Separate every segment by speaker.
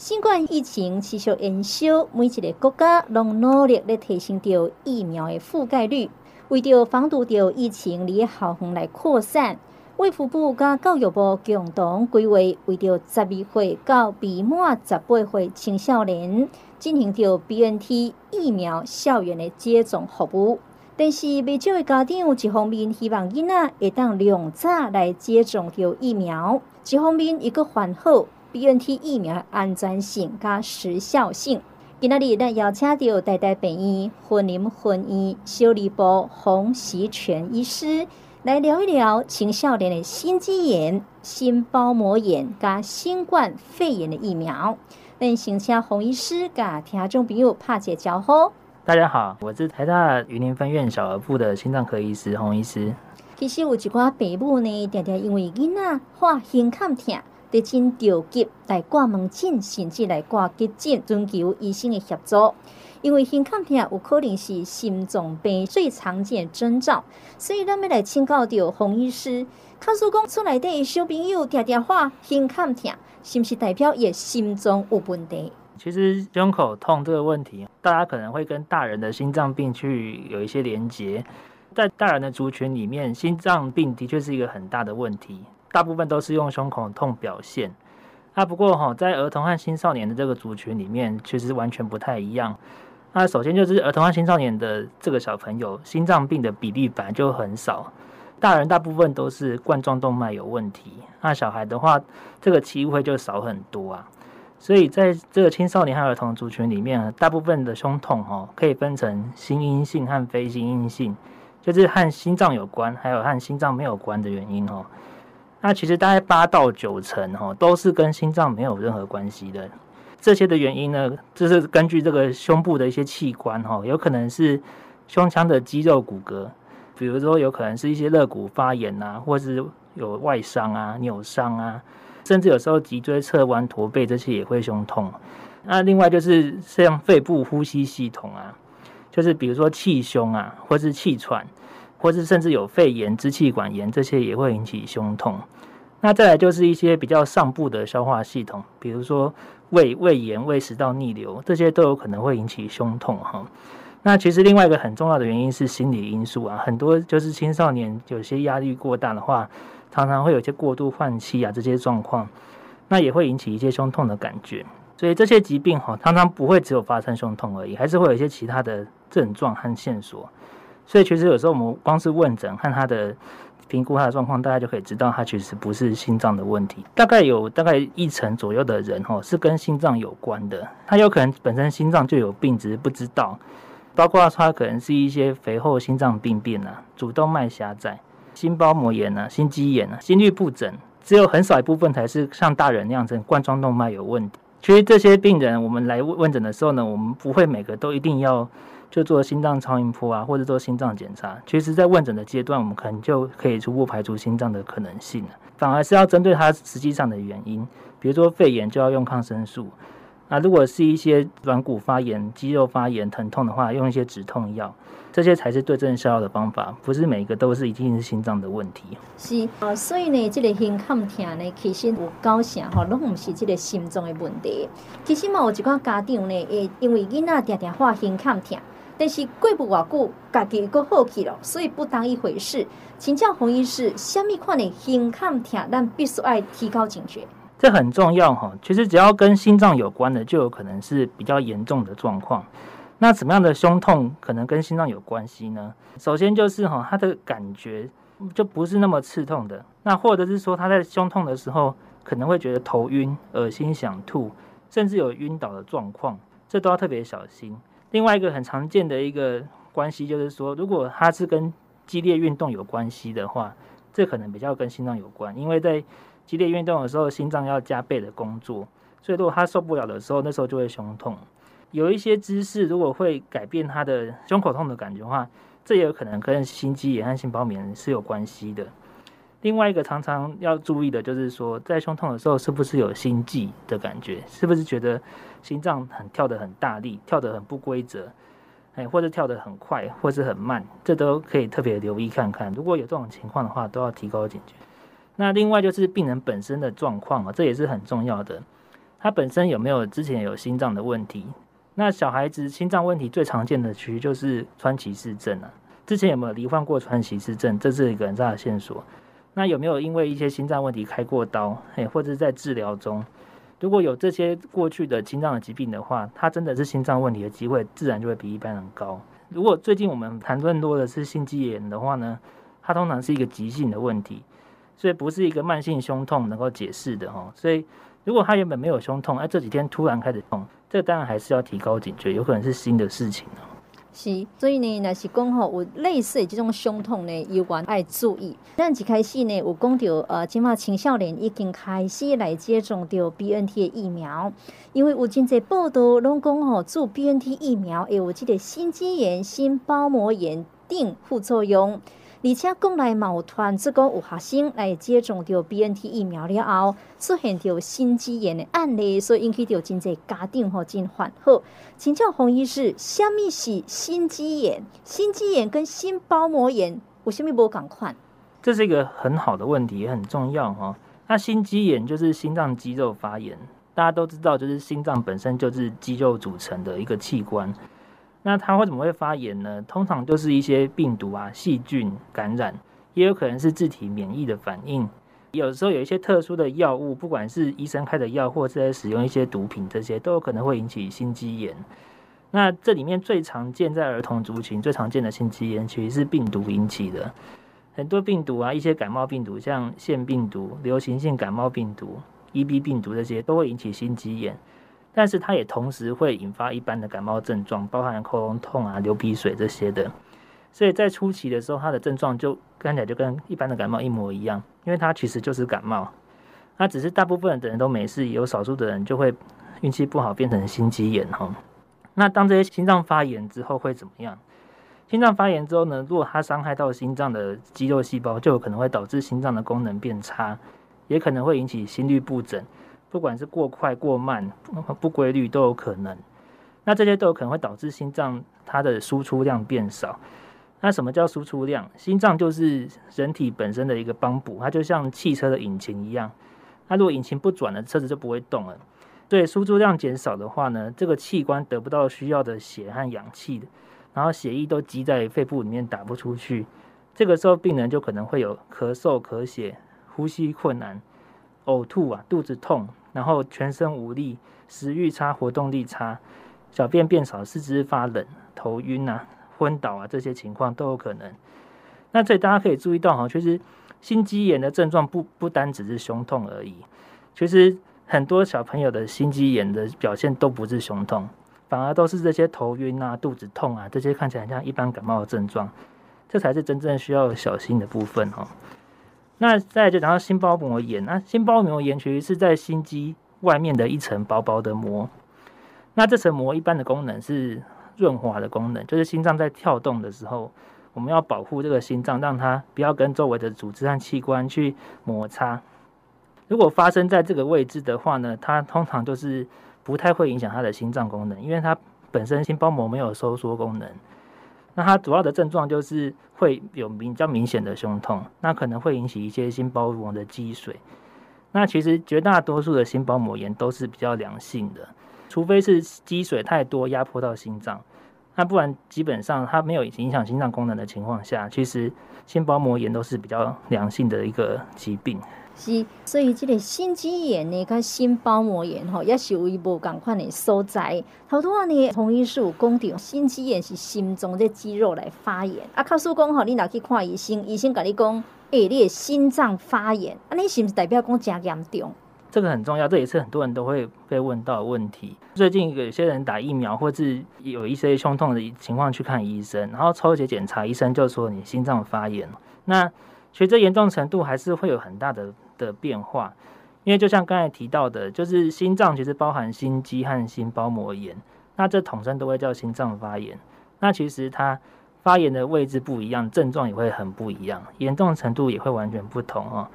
Speaker 1: 新冠疫情持续延烧，每一个国家拢努力咧提升着疫苗的覆盖率，为着防堵着疫情离校园来扩散。卫福部甲教育部共同规划，为着十二岁到未满十八岁青少年进行着 BNT 疫苗校园的接种服务。但是，未少的家长一方面希望囡仔会当量早来接种着疫苗，一方面一个还好 BNT 疫苗安全性加时效性。今仔日咱邀请到台大病院云林分院小儿部洪习全医师。来聊一聊青少年的心肌炎、心包膜炎加新冠肺炎的疫苗。那先请洪医师甲听众朋友拍个招呼。
Speaker 2: 大家好，我是台大云林分院小儿部的心脏科医师洪医师。
Speaker 1: 其实有一寡父母呢，常常因为囡仔发胸腔痛，得进着急来挂门诊，甚至来挂急诊，寻求医生的协助。因为胸腔痛有可能是心脏病最常见的征兆，所以咱们来请教到洪医师。卡叔讲出来的小朋友常常发胸腔痛，是不是代表也心脏有问题？
Speaker 2: 其实胸口痛这个问题，大家可能会跟大人的心脏病去有一些连结。在大人的族群里面，心脏病的确是一个很大的问题，大部分都是用胸口痛表现。啊，不过哈，在儿童和青少年的这个族群里面，其实完全不太一样。那首先就是儿童和青少年的这个小朋友，心脏病的比例本来就很少，大人大部分都是冠状动脉有问题，那小孩的话，这个机会就少很多啊。所以在这个青少年和儿童族群里面，大部分的胸痛哦，可以分成心因性和非心因性，就是和心脏有关，还有和心脏没有关的原因哦。那其实大概八到九成哦，都是跟心脏没有任何关系的。这些的原因呢，就是根据这个胸部的一些器官哈，有可能是胸腔的肌肉骨骼，比如说有可能是一些肋骨发炎啊，或是有外伤啊、扭伤啊，甚至有时候脊椎侧弯、驼背这些也会胸痛。那另外就是像肺部呼吸系统啊，就是比如说气胸啊，或是气喘，或是甚至有肺炎、支气管炎这些也会引起胸痛。那再来就是一些比较上部的消化系统，比如说胃胃炎、胃食道逆流，这些都有可能会引起胸痛哈。那其实另外一个很重要的原因是心理因素啊，很多就是青少年有些压力过大的话，常常会有些过度换气啊这些状况，那也会引起一些胸痛的感觉。所以这些疾病哈，常常不会只有发生胸痛而已，还是会有一些其他的症状和线索。所以其实有时候我们光是问诊和他的。评估他的状况，大家就可以知道他其实不是心脏的问题。大概有大概一成左右的人哦，是跟心脏有关的。他有可能本身心脏就有病，只是不知道。包括他可能是一些肥厚心脏病变啊，主动脉狭窄、心包膜炎啊、心肌炎啊、心律不整，只有很少一部分才是像大人那样子冠状动脉有问题。其实这些病人，我们来问问诊的时候呢，我们不会每个都一定要。就做心脏超音波啊，或者做心脏检查。其实，在问诊的阶段，我们可能就可以初步排除心脏的可能性了。反而是要针对它实际上的原因，比如说肺炎就要用抗生素。那如果是一些软骨发炎、肌肉发炎、疼痛的话，用一些止痛药，这些才是对症下药的方法。不是每一个都是一定是心脏的问题。
Speaker 1: 是啊，所以呢，这个胸腔痛呢，其实有高成哈，拢不是这个心脏的问题。其实嘛，有一寡家长呢，诶，因为囡仔常常发胸腔痛。但是过不偌久，家己又好起了，所以不当一回事。请教洪医师，什么款的胸腔痛，但必须爱提高警觉。
Speaker 2: 这很重要哈。其实只要跟心脏有关的，就有可能是比较严重的状况。那什么样的胸痛可能跟心脏有关系呢？首先就是哈，他的感觉就不是那么刺痛的。那或者是说他在胸痛的时候，可能会觉得头晕、恶心、想吐，甚至有晕倒的状况，这都要特别小心。另外一个很常见的一个关系就是说，如果它是跟激烈运动有关系的话，这可能比较跟心脏有关，因为在激烈运动的时候，心脏要加倍的工作，所以如果他受不了的时候，那时候就会胸痛。有一些姿势如果会改变他的胸口痛的感觉的话，这也有可能跟心肌炎和心包炎是有关系的。另外一个常常要注意的就是说，在胸痛的时候，是不是有心悸的感觉？是不是觉得心脏很跳得很大力，跳得很不规则，哎，或者跳得很快，或是很慢？这都可以特别留意看看。如果有这种情况的话，都要提高警觉。那另外就是病人本身的状况啊，这也是很重要的。他本身有没有之前有心脏的问题？那小孩子心脏问题最常见的其实就是川崎氏症啊。之前有没有罹患过川崎氏症？这是一个很大的线索。那有没有因为一些心脏问题开过刀？嘿，或者在治疗中？如果有这些过去的心脏的疾病的话，他真的是心脏问题的机会自然就会比一般人高。如果最近我们谈论多的是心肌炎的话呢，它通常是一个急性的问题，所以不是一个慢性胸痛能够解释的哦。所以如果他原本没有胸痛，哎，这几天突然开始痛，这当然还是要提高警觉，有可能是新的事情。
Speaker 1: 是，所以呢，若是讲吼有类似的这种胸痛呢，有关爱注意。咱一开始呢，有讲到呃，即嘛青少年已经开始来接种到 BNT 的疫苗，因为有真济报道拢讲吼，做 BNT 疫苗会有这个心肌炎、心包膜炎等副作用。而且国内嘛有传这个有学生来接种到 BNT 疫苗了后，出现到心肌炎的案例，所以引起到真侪家长吼真烦恼。请教洪医师，什么是心肌炎？心肌炎跟心包膜炎有什么不同款？
Speaker 2: 这是一个很好的问题，也很重要哈。那心肌炎就是心脏肌肉发炎，大家都知道，就是心脏本身就是肌肉组成的一个器官。那它为什么会发炎呢？通常就是一些病毒啊、细菌感染，也有可能是自体免疫的反应。有时候有一些特殊的药物，不管是医生开的药，或者使用一些毒品，这些都有可能会引起心肌炎。那这里面最常见在儿童族群最常见的心肌炎，其实是病毒引起的。很多病毒啊，一些感冒病毒，像腺病毒、流行性感冒病毒、EB 病毒这些，都会引起心肌炎。但是它也同时会引发一般的感冒症状，包含喉咙痛啊、流鼻水这些的。所以在初期的时候，它的症状就看起来就跟一般的感冒一模一样，因为它其实就是感冒。那只是大部分的人都没事，有少数的人就会运气不好变成心肌炎哈。那当这些心脏发炎之后会怎么样？心脏发炎之后呢，如果它伤害到心脏的肌肉细胞，就有可能会导致心脏的功能变差，也可能会引起心律不整。不管是过快过慢、不规律都有可能，那这些都有可能会导致心脏它的输出量变少。那什么叫输出量？心脏就是人体本身的一个帮补，它就像汽车的引擎一样。那如果引擎不转了，车子就不会动了。对输出量减少的话呢，这个器官得不到需要的血和氧气，然后血液都积在肺部里面打不出去。这个时候病人就可能会有咳嗽、咳血、呼吸困难、呕吐啊、肚子痛。然后全身无力、食欲差、活动力差、小便变少、四肢发冷、头晕啊、昏倒啊，这些情况都有可能。那所以大家可以注意到哈，其实心肌炎的症状不不单只是胸痛而已。其实很多小朋友的心肌炎的表现都不是胸痛，反而都是这些头晕啊、肚子痛啊，这些看起来像一般感冒的症状，这才是真正需要小心的部分哈。那再就讲到心包膜炎，那心包膜炎其实是在心肌外面的一层薄薄的膜。那这层膜一般的功能是润滑的功能，就是心脏在跳动的时候，我们要保护这个心脏，让它不要跟周围的组织和器官去摩擦。如果发生在这个位置的话呢，它通常就是不太会影响它的心脏功能，因为它本身心包膜没有收缩功能。那它主要的症状就是会有比较明显的胸痛，那可能会引起一些心包膜的积水。那其实绝大多数的心包膜炎都是比较良性的，除非是积水太多压迫到心脏，那不然基本上它没有影响心脏功能的情况下，其实心包膜炎都是比较良性的一个疾病。
Speaker 1: 是，所以这个心肌炎呢，跟心包膜炎吼，也是有一无共款的所在。好多呢，同医师有讲到，心肌炎是心中这肌肉来发炎。啊，卡叔讲吼，你若去看医生，医生跟你讲，诶、你的心脏发炎，啊，你是不是代表讲真严重？
Speaker 2: 这个很重要，这也是很多人都会被问到的问题。最近有些人打疫苗，或是有一些胸痛的情况去看医生，然后抽血检查，医生就说你心脏发炎。那其实严重程度还是会有很大的的变化，因为就像刚才提到的，就是心脏其实包含心肌和心包膜炎，那这统称都会叫心脏发炎。那其实它发炎的位置不一样，症状也会很不一样，严重程度也会完全不同哦。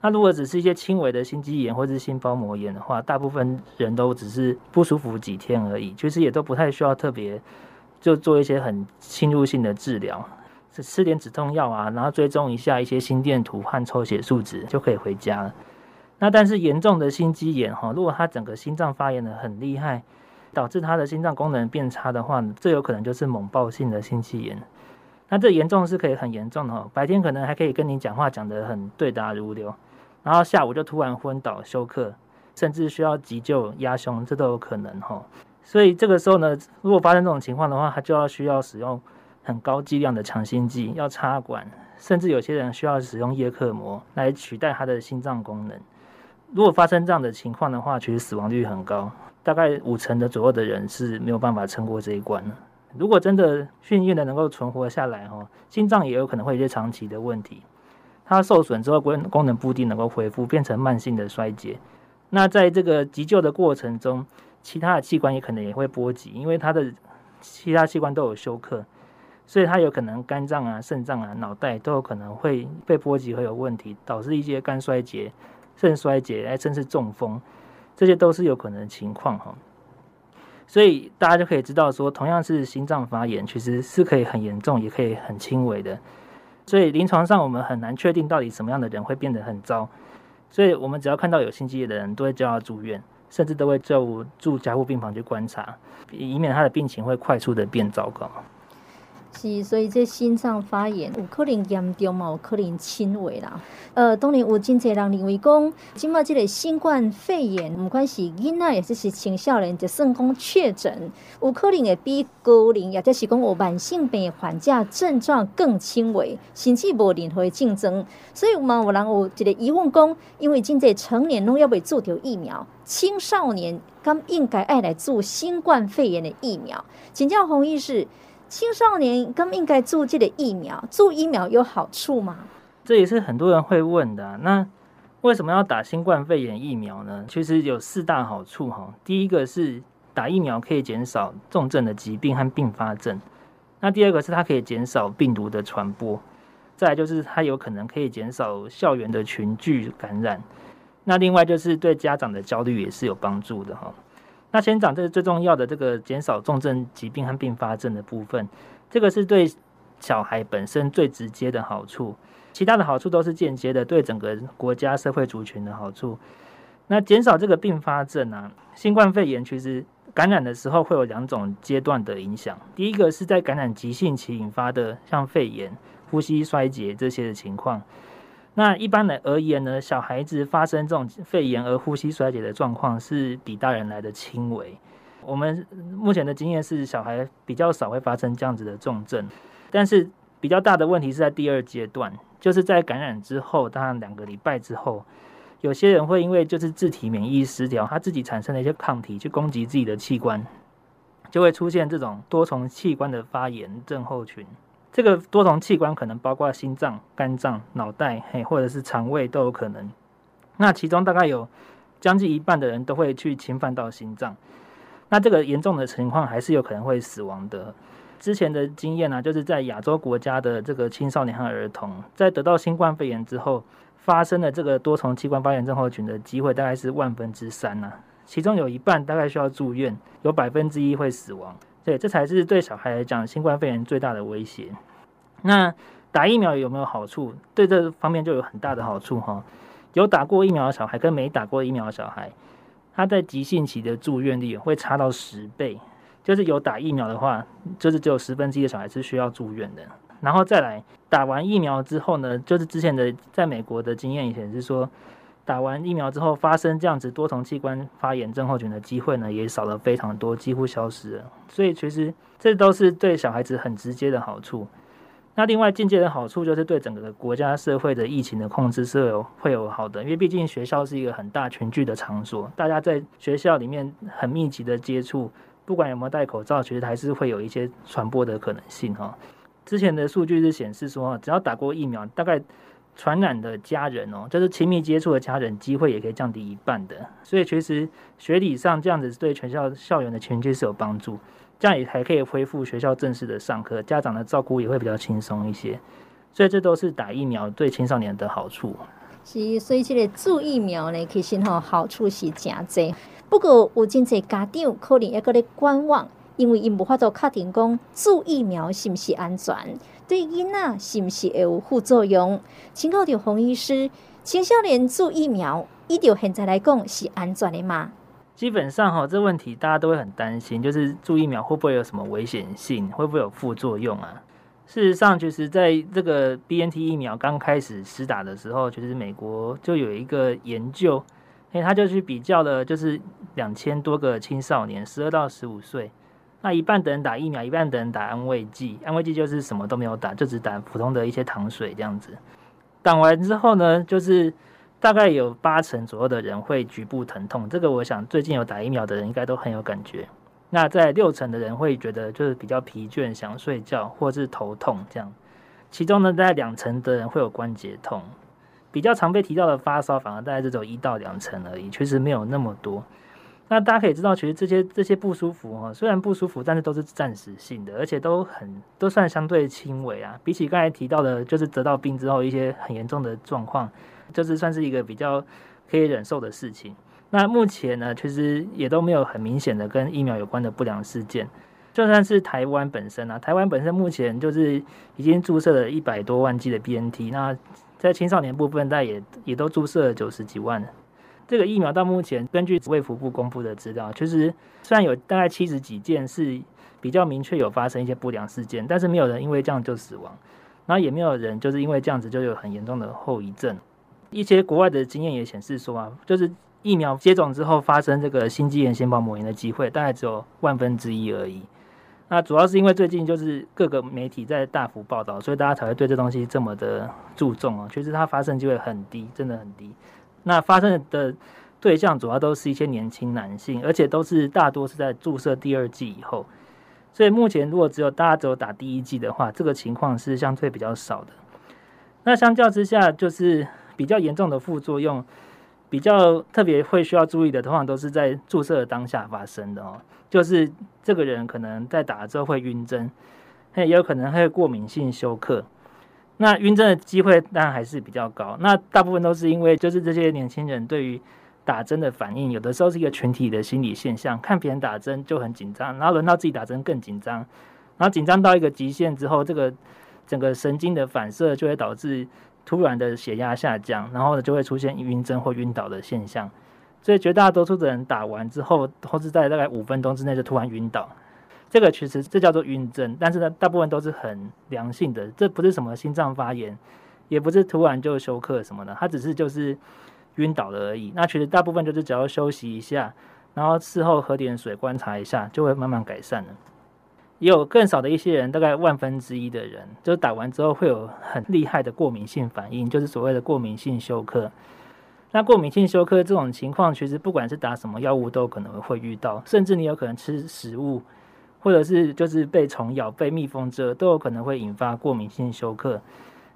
Speaker 2: 那如果只是一些轻微的心肌炎或是心包膜炎的话，大部分人都只是不舒服几天而已，其实也都不太需要特别就做一些很侵入性的治疗。吃点止痛药啊，然后追踪一下一些心电图和抽血数值就可以回家了。那但是严重的心肌炎哈，如果他整个心脏发炎得很厉害，导致他的心脏功能变差的话，这有可能就是猛爆性的心肌炎。那这严重是可以很严重的哦，白天可能还可以跟你讲话讲得很对答如流，然后下午就突然昏倒休克，甚至需要急救压胸，这都有可能哈。所以这个时候呢，如果发生这种情况的话，他就要需要使用很高剂量的强心剂，要插管，甚至有些人需要使用叶克膜来取代他的心脏功能。如果发生这样的情况的话，其实死亡率很高，大概五成的左右的人是没有办法撑过这一关。如果真的幸运的能够存活下来，哈，心脏也有可能会有些长期的问题。它受损之后，功功能不一定能够恢复，变成慢性的衰竭。那在这个急救的过程中，其他的器官也可能也会波及，因为它的其他器官都有休克，所以它有可能肝脏啊、肾脏啊、脑袋都有可能会被波及，会有问题，导致一些肝衰竭、肾衰竭，哎，甚至中风，这些都是有可能的情况哈。所以大家就可以知道说，同样是心脏发炎，其实是可以很严重，也可以很轻微的。所以临床上我们很难确定到底什么样的人会变得很糟，所以我们只要看到有心肌炎的人，都会叫他住院。甚至都会就住加护病房去观察，以免他的病情会快速的变糟糕。
Speaker 1: 是，所以这心脏发炎有可能严重嘛，有可能轻微啦。呃，当然有真侪人认为讲，今麦这个新冠肺炎，不管是囡仔，也是是青少年，就算讲确诊，有可能会比高龄，也就是讲有慢性病患者症状更轻微，甚至无任何竞争。所以有嘛有人有一个疑问讲，因为真侪成年拢要被注掉疫苗，青少年敢应该爱来做新冠肺炎的疫苗？请教洪医师。青少年更应该注这个疫苗，注疫苗有好处吗？
Speaker 2: 这也是很多人会问的。那为什么要打新冠肺炎疫苗呢？其实有四大好处哈。第一个是打疫苗可以减少重症的疾病和并发症。那第二个是它可以减少病毒的传播。再来就是它有可能可以减少校园的群聚感染。那另外就是对家长的焦虑也是有帮助的哈。那先讲这个最重要的这个减少重症疾病和并发症的部分，这个是对小孩本身最直接的好处，其他的好处都是间接的，对整个国家社会族群的好处。那减少这个并发症啊，新冠肺炎其实感染的时候会有两种阶段的影响，第一个是在感染急性期引发的，像肺炎、呼吸衰竭这些的情况。那一般的而言呢，小孩子发生这种肺炎而呼吸衰竭的状况是比大人来的轻微。我们目前的经验是，小孩比较少会发生这样子的重症，但是比较大的问题是在第二阶段，就是在感染之后，当然两个礼拜之后，有些人会因为就是自体免疫失调，他自己产生了一些抗体去攻击自己的器官，就会出现这种多重器官的发炎症候群。这个多重器官可能包括心脏、肝脏、脑袋，嘿，或者是肠胃都有可能。那其中大概有将近一半的人都会去侵犯到心脏。那这个严重的情况还是有可能会死亡的。之前的经验呢、就是在亚洲国家的这个青少年和儿童，在得到新冠肺炎之后，发生的这个多重器官发炎症候群的机会大概是万分之三呢、其中有一半大概需要住院，有百分之一会死亡。对，这才是对小孩来讲新冠肺炎最大的威胁。那打疫苗有没有好处？对这方面就有很大的好处哈。有打过疫苗的小孩跟没打过疫苗的小孩，他在急性期的住院率会差到十倍。就是有打疫苗的话，就是只有十分之一的小孩是需要住院的。然后再来打完疫苗之后呢，就是之前的在美国的经验显示说。打完疫苗之后，发生这样子多重器官发炎症候群的机会呢，也少了非常多，几乎消失了。所以其实这都是对小孩子很直接的好处。那另外间接的好处就是对整个国家社会的疫情的控制是有会有好的，因为毕竟学校是一个很大群聚的场所，大家在学校里面很密集的接触，不管有没有戴口罩，其实还是会有一些传播的可能性哈。之前的数据是显示说，只要打过疫苗，大概。传染的家人哦，就是亲密接触的家人，机会也可以降低一半的。所以其实学理上这样子对全校校园的群聚是有帮助，这样也还可以恢复学校正式的上课，家长的照顾也会比较轻松一些。所以这都是打疫苗对青少年的好处。
Speaker 1: 是，所以这个注疫苗呢，其实吼好处是真多。不过有真侪家长可能也搁咧观望，因为因无法度确定讲注疫苗是不是安全。对囡仔是不是会有副作用？请教洪医师，青少年注疫苗依照现在来讲是安全的吗？
Speaker 2: 基本上哈，这问题大家都会很担心，就是注疫苗会不会有什么危险性，会不会有副作用啊？事实上，就是在这个 BNT 疫苗刚开始施打的时候，其实美国就有一个研究，哎，他就去比较了，就是两千多个青少年，十二到十五岁，那一半的人打疫苗，一半的人打安慰剂，安慰剂就是什么都没有打，就只打普通的一些糖水这样子。打完之后呢，就是大概有八成左右的人会局部疼痛，这个我想最近有打疫苗的人应该都很有感觉。那在六成的人会觉得就是比较疲倦，想睡觉，或是头痛这样。其中呢，在两成的人会有关节痛，比较常被提到的发烧，反而大概只有一到两成而已，确实没有那么多。那大家可以知道，其实这些这些不舒服哈，虽然不舒服，但是都是暂时性的，而且都很都算相对轻微啊。比起刚才提到的，就是得到病之后一些很严重的状况，就是算是一个比较可以忍受的事情。那目前呢，其实也都没有很明显的跟疫苗有关的不良事件。就算是台湾本身啊，台湾本身目前就是已经注射了一百多万剂的 BNT，那在青少年部分，大概也也都注射了九十几万。这个疫苗到目前根据卫福部公布的资料，其实虽然有大概七十几件是比较明确有发生一些不良事件，但是没有人因为这样就死亡，然后也没有人就是因为这样子就有很严重的后遗症。一些国外的经验也显示说啊，就是。疫苗接种之后发生这个心肌炎、心包膜炎的机会大概只有万分之一而已。那主要是因为最近就是各个媒体在大幅报道，所以大家才会对这东西这么的注重哦。其实它发生机会很低，真的很低。那发生的对象主要都是一些年轻男性，而且都是大多是在注射第二剂以后。所以目前如果只有大家只有打第一剂的话，这个情况是相对比较少的。那相较之下，就是比较严重的副作用。比较特别会需要注意的，通常都是在注射的当下发生的哦。就是这个人可能在打了之后会晕针，也有可能会过敏性休克。那晕针的机会当然还是比较高。那大部分都是因为就是这些年轻人对于打针的反应，有的时候是一个群体的心理现象，看别人打针就很紧张，然后轮到自己打针更紧张，然后紧张到一个极限之后，这个整个神经的反射就会导致。突然的血压下降，然后呢就会出现晕针或晕倒的现象，所以绝大多数的人打完之后，或是在大概五分钟之内就突然晕倒，这个其实这叫做晕针，但是呢大部分都是很良性的，这不是什么心脏发炎，也不是突然就休克什么的，它只是就是晕倒了而已。那其实大部分就是只要休息一下，然后事后喝点水观察一下，就会慢慢改善了。也有更少的一些人，大概万分之一的人，就是打完之后会有很厉害的过敏性反应，就是所谓的过敏性休克。那过敏性休克这种情况，其实不管是打什么药物都可能会遇到，甚至你有可能吃食物，或者是就是被虫咬、被蜜蜂蛰，都有可能会引发过敏性休克。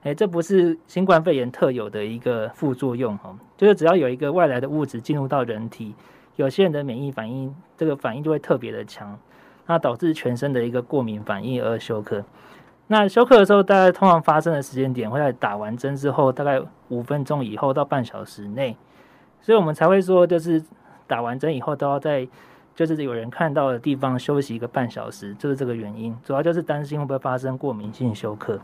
Speaker 2: 诶，这不是新冠肺炎特有的一个副作用哈，就是只要有一个外来的物质进入到人体，有些人的免疫反应，这个反应就会特别的强。那导致全身的一个过敏反应而休克。那休克的时候，大概通常发生的时间点会在打完针之后，大概五分钟以后到半小时内。所以我们才会说，就是打完针以后都要在就是有人看到的地方休息一个半小时，就是这个原因。主要就是担心会不会发生过敏性休克。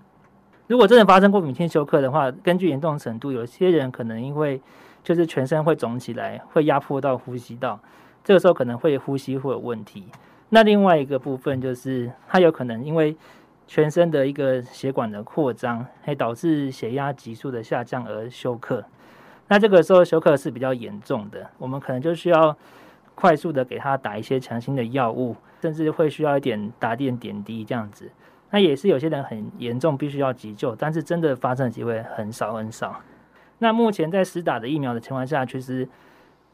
Speaker 2: 如果真的发生过敏性休克的话，根据严重程度，有些人可能因为就是全身会肿起来，会压迫到呼吸道，这个时候可能会呼吸会有问题。那另外一个部分就是，它有可能因为全身的一个血管的扩张，会导致血压急速的下降而休克。那这个时候休克是比较严重的，我们可能就需要快速的给他打一些强心的药物，甚至会需要一点打点点滴这样子。那也是有些人很严重，必须要急救，但是真的发生的机会很少很少。那目前在实打的疫苗的情况下，其实。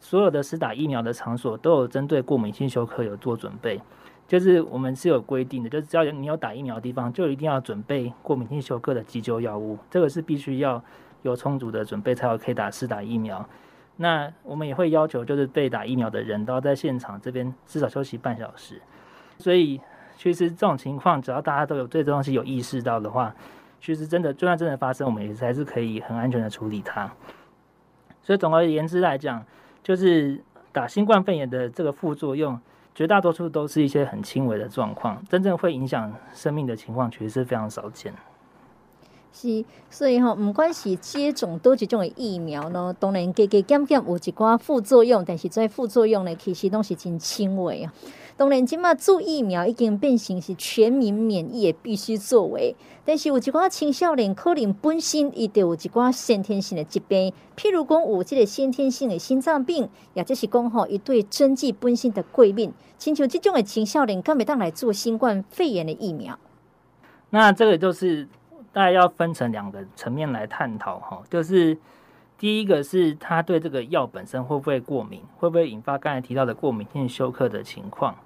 Speaker 2: 所有的实打疫苗的场所都有针对过敏性休克有做准备，就是我们是有规定的，就是只要你有打疫苗的地方，就一定要准备过敏性休克的急救药物，这个是必须要有充足的准备才有可以打施打疫苗。那我们也会要求，就是被打疫苗的人都要在现场这边至少休息半小时。所以其实这种情况，只要大家都有对这东西有意识到的话，其实真的就算真的发生，我们也还是可以很安全的处理它。所以总而言之来讲，就是打新冠肺炎的这个副作用，绝大多数都是一些很轻微的状况，真正会影响生命的情况，其实是非常少见。
Speaker 1: 是，所以吼，毋管是接种多几种诶疫苗咯，当然加加减减有一寡副作用，但是这副作用呢，其实拢是真轻微啊。当然，即马做疫苗已经变成是全民免疫诶必须作为，但是有一寡青少年可能本身伊就有一寡先天性的疾病，譬如讲有即个先天性诶心脏病，也就是讲吼，伊对针剂本身的过敏，亲像即种诶青少年，敢会当来做新冠肺炎诶疫苗？
Speaker 2: 那这个就是。大概要分成两个层面来探讨哈，就是第一个是他对这个药本身会不会过敏，会不会引发刚才提到的过敏性休克的情况。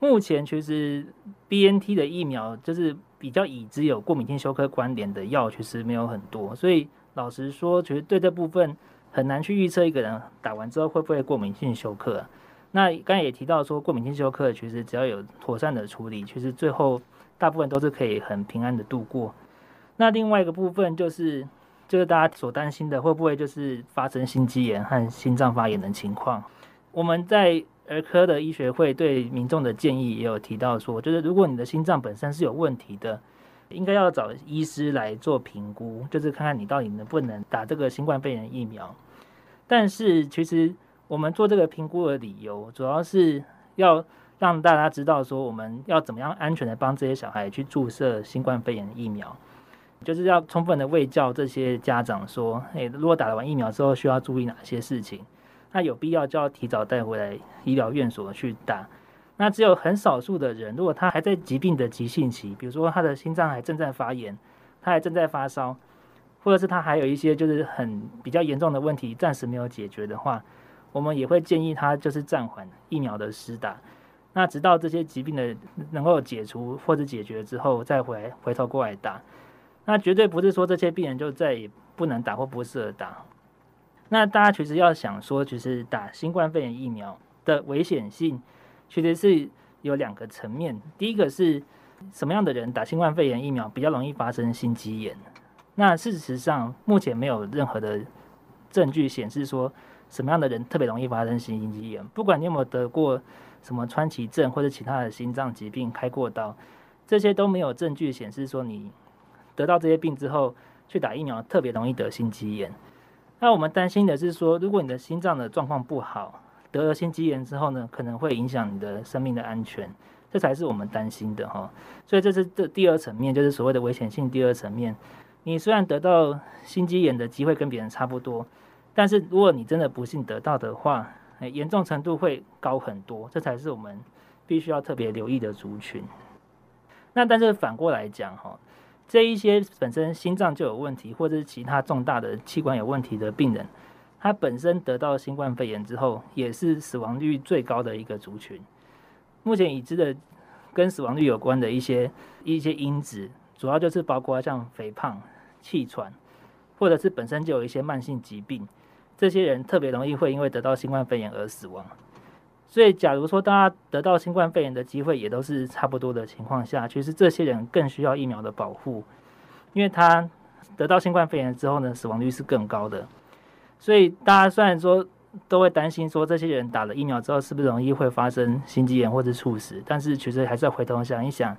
Speaker 2: 目前其实 BNT 的疫苗就是比较已知有过敏性休克关联的药，其实没有很多，所以老实说，其实对这部分很难去预测一个人打完之后会不会过敏性休克。那刚才也提到说，过敏性休克其实只要有妥善的处理，其实最后大部分都是可以很平安的度过。那另外一个部分就是，就是大家所担心的，会不会就是发生心肌炎和心脏发炎的情况？我们在儿科的医学会对民众的建议也有提到说，就是如果你的心脏本身是有问题的，应该要找医师来做评估，就是看看你到底能不能打这个新冠肺炎疫苗。但是其实我们做这个评估的理由，主要是要让大家知道说，我们要怎么样安全的帮这些小孩去注射新冠肺炎疫苗。就是要充分的卫教这些家长说，诶，如果打了完疫苗之后需要注意哪些事情，那有必要就要提早带回来医疗院所去打。那只有很少数的人，如果他还在疾病的急性期，比如说他的心脏还正在发炎，他还正在发烧，或者是他还有一些就是很比较严重的问题暂时没有解决的话，我们也会建议他就是暂缓疫苗的施打。那直到这些疾病的能够解除或者解决之后，再回回头过来打。那绝对不是说这些病人就再也不能打或不适合打。那大家其实要想说，其实打新冠肺炎疫苗的危险性，其实是有两个层面。第一个是什么样的人打新冠肺炎疫苗比较容易发生心肌炎？那事实上目前没有任何的证据显示说什么样的人特别容易发生心肌炎。不管你有没有得过什么川崎症或者其他的心脏疾病、开过刀，这些都没有证据显示说你。得到这些病之后，去打疫苗特别容易得心肌炎。那我们担心的是说，如果你的心脏的状况不好，得了心肌炎之后呢，可能会影响你的生命的安全，这才是我们担心的哈。所以这是这第二层面，就是所谓的危险性第二层面。你虽然得到心肌炎的机会跟别人差不多，但是如果你真的不幸得到的话，严重程度会高很多，这才是我们必须要特别留意的族群。那但是反过来讲哈。这一些本身心脏就有问题，或者是其他重大的器官有问题的病人，他本身得到新冠肺炎之后，也是死亡率最高的一个族群。目前已知的跟死亡率有关的一些一些因子，主要就是包括像肥胖、气喘，或者是本身就有一些慢性疾病，这些人特别容易会因为得到新冠肺炎而死亡。所以，假如说大家得到新冠肺炎的机会也都是差不多的情况下，其实这些人更需要疫苗的保护，因为他得到新冠肺炎之后呢，死亡率是更高的。所以，大家虽然说都会担心说这些人打了疫苗之后是不是容易会发生心肌炎或者猝死，但是其实还是要回头想一想，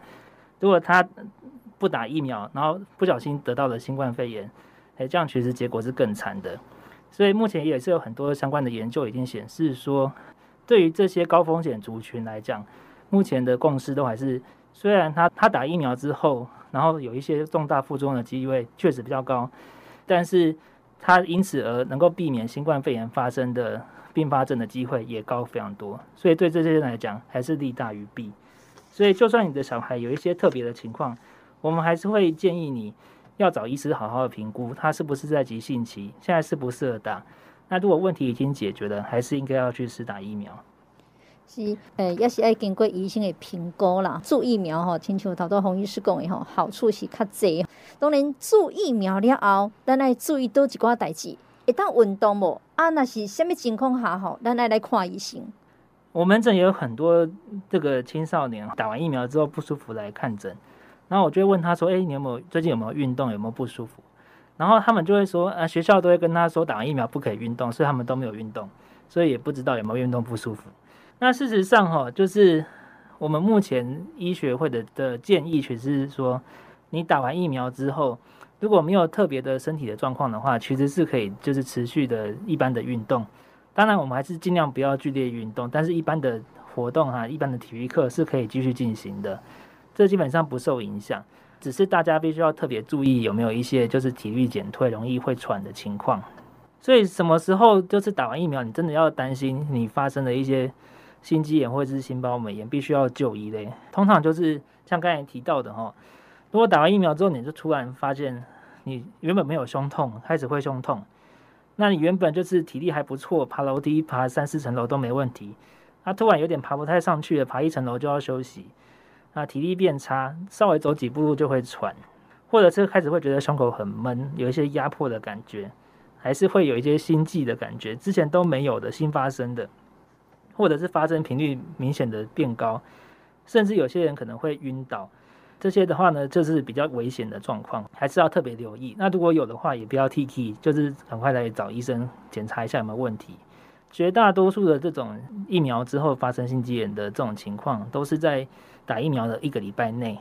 Speaker 2: 如果他不打疫苗，然后不小心得到了新冠肺炎，哎，这样其实结果是更惨的。所以目前也是有很多相关的研究已经显示说。对于这些高风险族群来讲，目前的共识都还是，虽然他他打疫苗之后，然后有一些重大副作用的机会确实比较高，但是他因此而能够避免新冠肺炎发生的并发症的机会也高非常多，所以对这些人来讲还是利大于弊。所以就算你的小孩有一些特别的情况，我们还是会建议你要找医师好好的评估他是不是在急性期，现在适不适合打。那如果问题已经解决了，还是应该要去施打疫苗。
Speaker 1: 是，诶、欸，也是要经过医生的评估啦。做疫苗吼，亲像头拄洪医师讲的吼，好处是较侪。当然，做疫苗了后，咱来注意多一寡代志。一旦运动无啊，那是什么情况下吼，咱来来看医生。
Speaker 2: 我们这也有很多这个青少年打完疫苗之后不舒服来看诊，然后我就会问他说：“诶、欸，你有没有最近有没有运动？有没有不舒服？”然后他们就会说，啊，学校都会跟他说打完疫苗不可以运动，所以他们都没有运动，所以也不知道有没有运动不舒服。那事实上，哈，就是我们目前医学会的的建议，其实是说，你打完疫苗之后，如果没有特别的身体的状况的话，其实是可以就是持续的一般的运动。当然，我们还是尽量不要剧烈运动，但是一般的活动哈，一般的体育课是可以继续进行的，这基本上不受影响。只是大家必须要特别注意有没有一些就是体力减退、容易会喘的情况。所以什么时候就是打完疫苗，你真的要担心你发生了一些心肌炎或者是心包膜炎，必须要就医嘞。通常就是像刚才提到的哈，如果打完疫苗之后，你就突然发现你原本没有胸痛，开始会胸痛，那你原本就是体力还不错，爬楼梯爬三四层楼都没问题，那突然有点爬不太上去了，爬一层楼就要休息。啊体力变差，稍微走几步路就会喘，或者是开始会觉得胸口很闷，有一些压迫的感觉，还是会有一些心悸的感觉，之前都没有的新发生的，或者是发生频率明显的变高，甚至有些人可能会晕倒，这些的话呢，就是比较危险的状况，还是要特别留意。那如果有的话，也不要 T T，就是赶快来找医生检查一下有没有问题。绝大多数的这种疫苗之后发生心肌炎的这种情况，都是在打疫苗的一个礼拜内，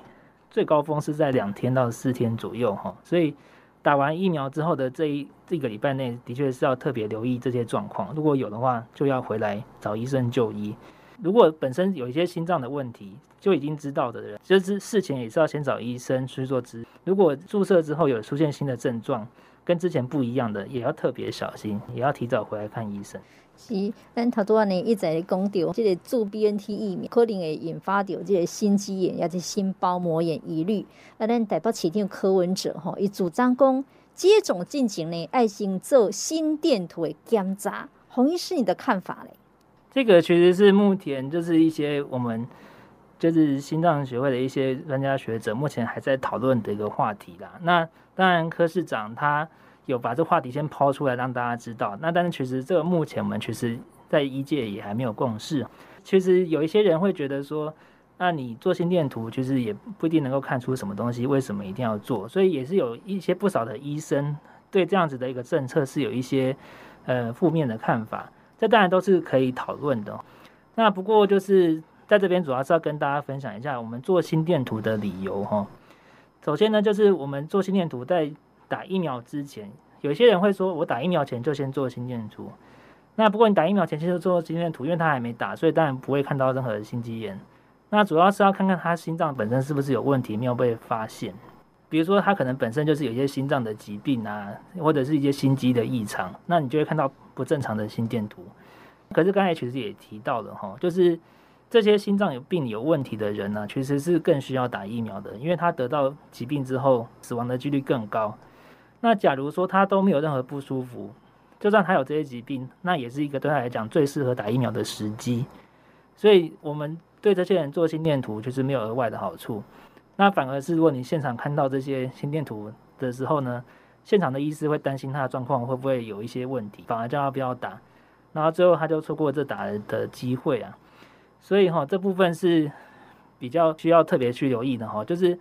Speaker 2: 最高峰是在两天到四天左右哈。所以打完疫苗之后的这一这个礼拜内，的确是要特别留意这些状况。如果有的话，就要回来找医生就医。如果本身有一些心脏的问题，就已经知道的人，就是事前也是要先找医生去做治。如果注射之后有出现新的症状，跟之前不一样的，也要特别小心，也要提早回来看医生。
Speaker 1: 是，咱头拄仔呢一直在讲到，这个注 BNT 疫苗可能会引发到这个心肌炎，也是心包膜炎疑虑。啊，咱台北市长柯文哲吼，伊主张讲接种进行呢，爱心做心电图的检查。洪医师，你的看法嘞？
Speaker 2: 这个其实是目前就是一些我们就是心脏学会的一些专家学者目前还在讨论的一个话题啦。那当然，柯市长他。有把这话题先抛出来让大家知道，那但是其实这个目前我们其实在医界也还没有共识。其实有一些人会觉得说，那你做心电图其实也不一定能够看出什么东西，为什么一定要做？所以也是有一些不少的医生对这样子的一个政策是有一些呃负面的看法。这当然都是可以讨论的。那不过就是在这边主要是要跟大家分享一下我们做心电图的理由哈。首先呢，就是我们做心电图在打疫苗之前，有些人会说，我打疫苗前就先做心电图。那不过你打疫苗前先做心电图，因为他还没打，所以当然不会看到任何心肌炎。那主要是要看看他心脏本身是不是有问题没有被发现。比如说他可能本身就是有一些心脏的疾病啊，或者是一些心肌的异常，那你就会看到不正常的心电图。可是刚才其实也提到了哈，就是这些心脏有病有问题的人呢，其实是更需要打疫苗的，因为他得到疾病之后死亡的几率更高。那假如说他都没有任何不舒服，就算他有这些疾病，那也是一个对他来讲最适合打疫苗的时机。所以，我们对这些人做心电图就是没有额外的好处。那反而是如果你现场看到这些心电图的时候呢，现场的医师会担心他的状况会不会有一些问题，反而叫他不要打，然后最后他就错过这打的机会啊。所以哈，这部分是比较需要特别去留意的哈，就是。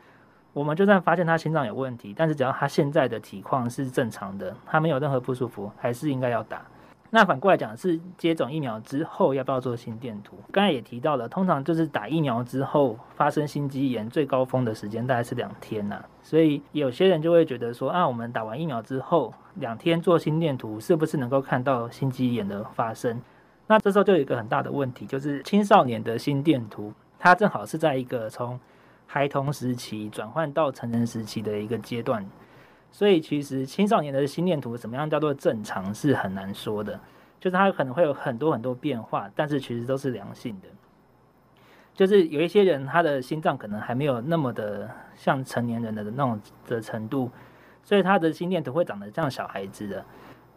Speaker 2: 我们就算发现他心脏有问题，但是只要他现在的体况是正常的，他没有任何不舒服，还是应该要打。那反过来讲，是接种疫苗之后要不要做心电图？刚才也提到了，通常就是打疫苗之后发生心肌炎最高峰的时间大概是两天呐。所以有些人就会觉得说，啊，我们打完疫苗之后两天做心电图，是不是能够看到心肌炎的发生？那这时候就有一个很大的问题，就是青少年的心电图，它正好是在一个从孩童时期转换到成人时期的一个阶段，所以其实青少年的心电图怎么样叫做正常是很难说的，就是它可能会有很多很多变化，但是其实都是良性的。就是有一些人他的心脏可能还没有那么的像成年人的那种的程度，所以他的心电图会长得像小孩子的。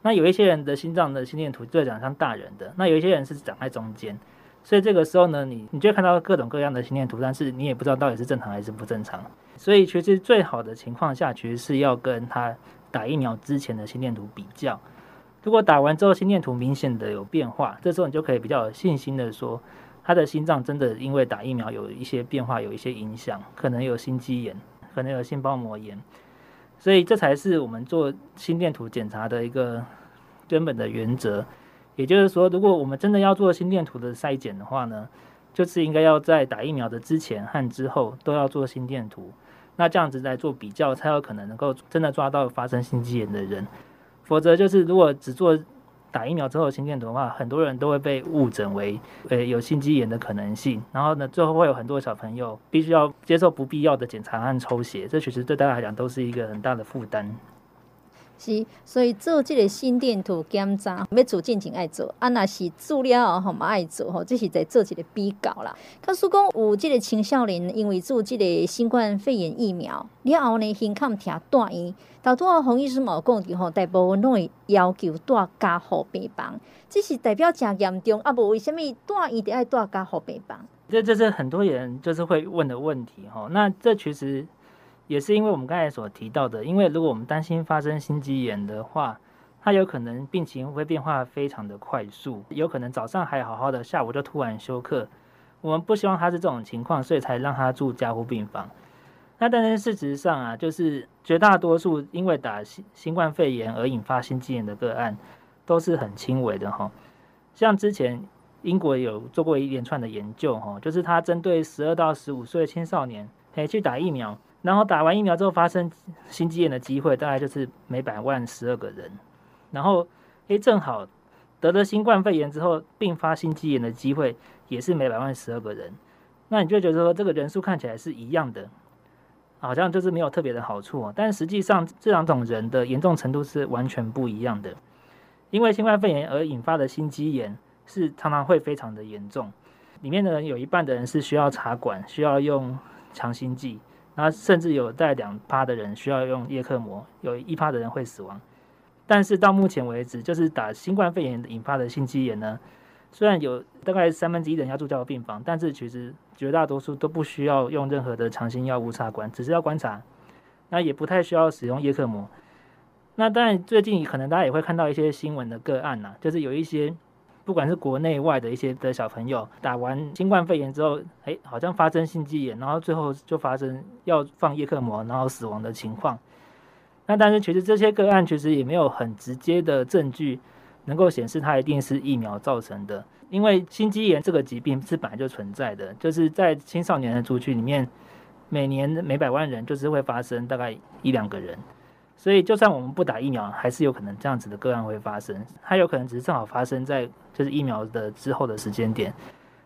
Speaker 2: 那有一些人的心脏的心电图就会长像大人的，那有一些人是长在中间。所以这个时候呢，你你就看到各种各样的心电图，但是你也不知道到底是正常还是不正常。所以其实最好的情况下，其实是要跟他打疫苗之前的心电图比较。如果打完之后心电图明显的有变化，这时候你就可以比较有信心的说，他的心脏真的因为打疫苗有一些变化，有一些影响，可能有心肌炎，可能有心包膜炎。所以这才是我们做心电图检查的一个根本的原则。也就是说，如果我们真的要做心电图的筛检的话呢，就是应该要在打疫苗的之前和之后都要做心电图。那这样子来做比较，才有可能能够真的抓到发生心肌炎的人。否则就是如果只做打疫苗之后心电图的话，很多人都会被误诊为呃有心肌炎的可能性。然后呢，最后会有很多小朋友必须要接受不必要的检查和抽血，这其实对大家来讲都是一个很大的负担。
Speaker 1: 是，所以做这个心电图检查，要做进前爱做，啊，若是做了吼，嘛爱做吼，这是在做一个比较啦。假使讲有这个青少年因为做这个新冠肺炎疫苗，了后呢，胸腔疼住院，大多洪医师冇讲的吼，大部分拢会要求带加护病房，这是代表真严重啊？无为什么住院得爱带加护病房？
Speaker 2: 这这是很多人就是会问的问题吼，那这其实。也是因为我们刚才所提到的，因为如果我们担心发生心肌炎的话，它有可能病情会变化非常的快速，有可能早上还好好的，下午就突然休克。我们不希望他是这种情况，所以才让他住加护病房。那但是事实上啊，就是绝大多数因为打新新冠肺炎而引发心肌炎的个案都是很轻微的哈。像之前英国有做过一连串的研究哈，就是他针对十二到十五岁青少年可以去打疫苗。然后打完疫苗之后发生心肌炎的机会大概就是每百万十二个人，然后诶正好得了新冠肺炎之后并发心肌炎的机会也是每百万十二个人，那你就觉得说这个人数看起来是一样的，好像就是没有特别的好处，但实际上这两种人的严重程度是完全不一样的，因为新冠肺炎而引发的心肌炎是常常会非常的严重，里面的人有一半的人是需要插管，需要用强心剂。那甚至有带两趴的人需要用叶克膜，有一趴的人会死亡。但是到目前为止，就是打新冠肺炎引发的心肌炎呢，虽然有大概三分之一的人要住加护病房，但是其实绝大多数都不需要用任何的强心药物插管，只是要观察。那也不太需要使用叶克膜。那当然，最近可能大家也会看到一些新闻的个案呐、就是有一些。不管是国内外的一些的小朋友打完新冠肺炎之后，哎，好像发生心肌炎，然后最后就发生要放叶克膜，然后死亡的情况。那但是其实这些个案其实也没有很直接的证据能够显示它一定是疫苗造成的，因为心肌炎这个疾病是本来就存在的，就是在青少年的族群里面，每年每百万人就是会发生大概一两个人。所以，就算我们不打疫苗，还是有可能这样子的个案会发生。它有可能只是正好发生在就是疫苗的之后的时间点。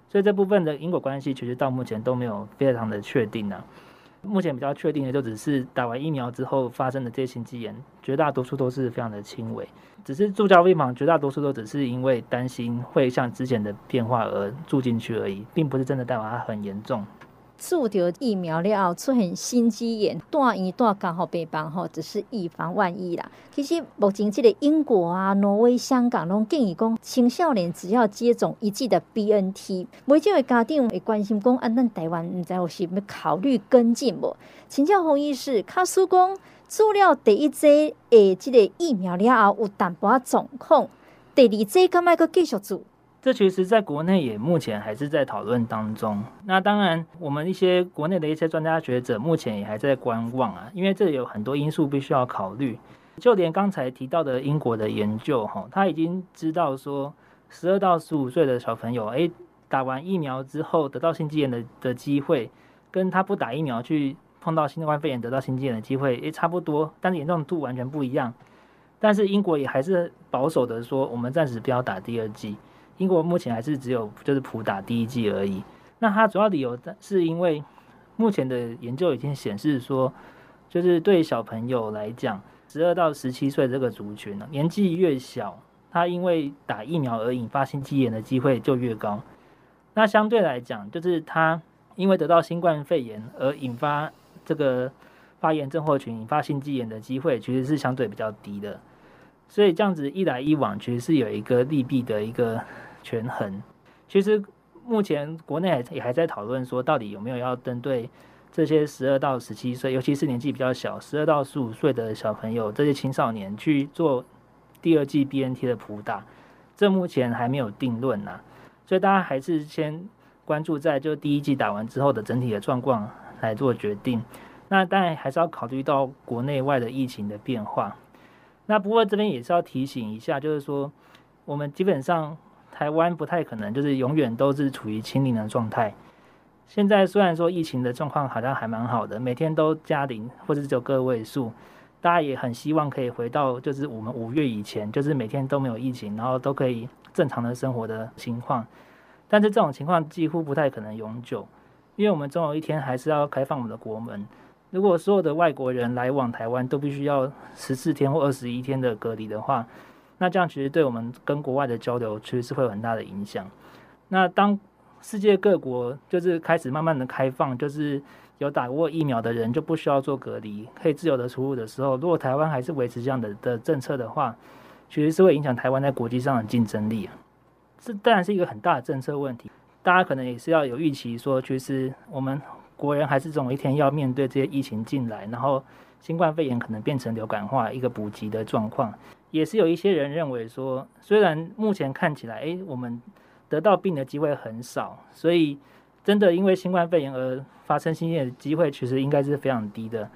Speaker 2: 所以这部分的因果关系，其实到目前都没有非常的确定呢、目前比较确定的，就只是打完疫苗之后发生的这些心肌炎，绝大多数都是非常的轻微。只是住加病房，绝大多数都只是因为担心会像之前的变化而住进去而已，并不是真的代表它很严重。
Speaker 1: 注射疫苗了后出现心肌炎，住院住加护病房吼，只是以防万一啦。其实目前这个英国啊、挪威、香港拢建议讲，青少年只要接种一剂的 BNT，每几位家长会关心讲，啊，咱台湾唔知有是要考虑跟进无？请教洪医师，卡叔讲，做了第一剂诶，这个疫苗了后有淡薄仔状况，第二剂敢麦个继续做？
Speaker 2: 这其实在国内也目前还是在讨论当中。那当然，我们一些国内的一些专家学者目前也还在观望啊，因为这有很多因素必须要考虑。就连刚才提到的英国的研究，哈，他已经知道说，十二到十五岁的小朋友，哎，打完疫苗之后得到心肌炎的的机会，跟他不打疫苗去碰到新冠肺炎得到心肌炎的机会，也差不多，但是严重度完全不一样。但是英国也还是保守的说，我们暂时不要打第二剂。英国目前还是只有就是普打第一剂而已。那它主要理由是因为目前的研究已经显示说，就是对小朋友来讲，十二到十七岁这个族群呢，年纪越小，他因为打疫苗而引发心肌炎的机会就越高。那相对来讲，就是他因为得到新冠肺炎而引发这个发炎症候群引发心肌炎的机会，其实是相对比较低的。所以这样子一来一往，其实是有一个利弊的一个权衡。其实目前国内也还在讨论说，到底有没有要针对这些十二到十七岁，尤其是年纪比较小，十二到十五岁的小朋友，这些青少年去做第二季 BNT 的普打，这目前还没有定论呐。所以大家还是先关注在就第一季打完之后的整体的状况来做决定。那当然还是要考虑到国内外的疫情的变化。那不过这边也是要提醒一下，就是说，我们基本上台湾不太可能就是永远都是处于清零的状态。现在虽然说疫情的状况好像还蛮好的，每天都加零或者只有个位数，大家也很希望可以回到就是我们五月以前，就是每天都没有疫情，然后都可以正常的生活的情况。但是这种情况几乎不太可能永久，因为我们总有一天还是要开放我们的国门。如果所有的外国人来往台湾都必须要十四天或二十一天的隔离的话，那这样其实对我们跟国外的交流其实是会有很大的影响。那当世界各国就是开始慢慢的开放，就是有打过疫苗的人就不需要做隔离，可以自由的出入的时候，如果台湾还是维持这样的的政策的话，其实是会影响台湾在国际上的竞争力啊。这当然是一个很大的政策问题，大家可能也是要有预期说，其实我们国人还是总有一天要面对这些疫情进来，然后新冠肺炎可能变成流感化一个补给的状况，也是有一些人认为说，虽然目前看起来，哎，我们得到病的机会很少，所以真的因为新冠肺炎而发生心肌炎的机会，其实应该是非常低的。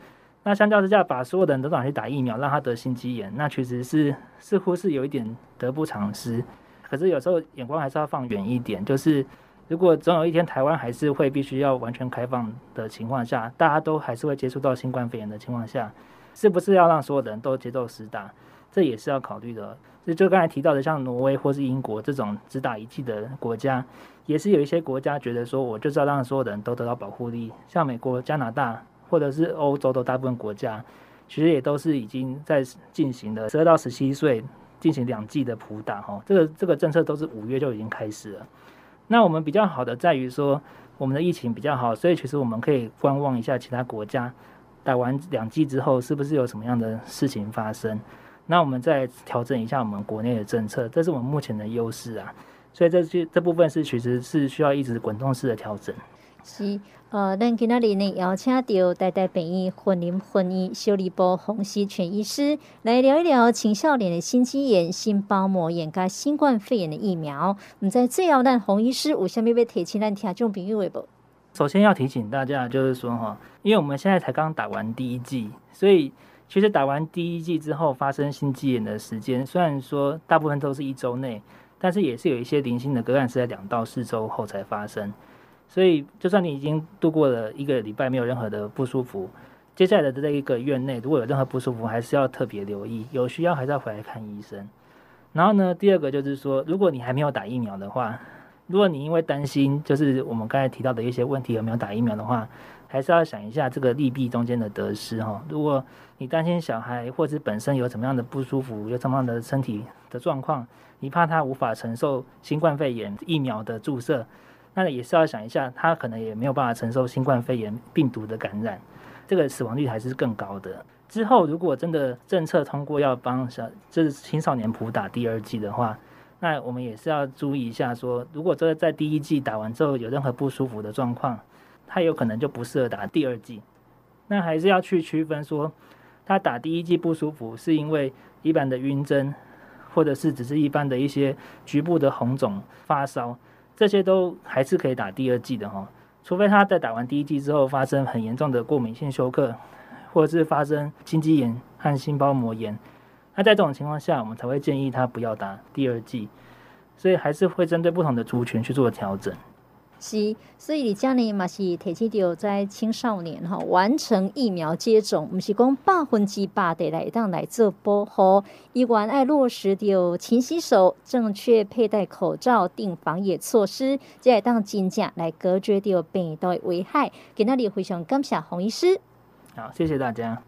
Speaker 2: 那相较之下，把所有的人都拿去打疫苗，让他得心肌炎，那其实是似乎是有一点得不偿失。可是有时候眼光还是要放远一点，就是如果总有一天台湾还是会必须要完全开放的情况下，大家都还是会接触到新冠肺炎的情况下，是不是要让所有的人都接受施打？这也是要考虑的。就就刚才提到的，像挪威或是英国这种只打一剂的国家，也是有一些国家觉得说，我就是要让所有的人都得到保护力。像美国、加拿大或者是欧洲的大部分国家，其实也都是已经在进行了十二到十七岁。进行两剂的普打，哈，这个这个政策都是五月就已经开始了。那我们比较好的在于说，我们的疫情比较好，所以其实我们可以观望一下其他国家打完两剂之后是不是有什么样的事情发生。那我们再调整一下我们国内的政策，这是我们目前的优势啊。所以这些这部分是其实是需要一直滚动式的调整。
Speaker 1: 是，呃，咱今仔日呢邀请到台大病院婚姻婚姻修理部洪熙全医师来聊一聊青少年的心肌炎、心包膜炎加新冠肺炎的疫苗。唔知最后，咱洪医师有啥物要提醒咱听众朋友的不？
Speaker 2: 首先要提醒大家，就是说哈，因为我们现在才刚打完第一剂，所以其实打完第一剂之后发生心肌炎的时间，虽然说大部分都是一周内，但是也是有一些零星的个案是在两到四周后才发生。所以，就算你已经度过了一个礼拜没有任何的不舒服，接下来的这一个月内，如果有任何不舒服，还是要特别留意，有需要还是要回来看医生。然后呢，第二个就是说，如果你还没有打疫苗的话，如果你因为担心，就是我们刚才提到的一些问题有没有打疫苗的话，还是要想一下这个利弊中间的得失哈。如果你担心小孩或者本身有什么样的不舒服，有什么样的身体的状况，你怕他无法承受新冠肺炎疫苗的注射。那也是要想一下，他可能也没有办法承受新冠肺炎病毒的感染，这个死亡率还是更高的。之后如果真的政策通过要帮小就是青少年普打第二剂的话，那我们也是要注意一下说，说如果这在第一剂打完之后有任何不舒服的状况，他有可能就不适合打第二剂。那还是要去区分说，他打第一剂不舒服是因为一般的晕针，或者是只是一般的一些局部的红肿、发烧。这些都还是可以打第二剂的哈，除非他在打完第一剂之后发生很严重的过敏性休克，或者是发生心肌炎和心包膜炎，那在这种情况下，我们才会建议他不要打第二剂，所以还是会针对不同的族群去做调整。
Speaker 1: 是，所以你家呢嘛是提起到在青少年哈完成疫苗接种，不是讲百分之百的来当来做保护，依然爱落实掉勤洗手、正确佩戴口罩、定防疫措施，才会当真正来隔绝掉病毒的危害。今天非常感谢洪医师，
Speaker 2: 好，谢谢大家。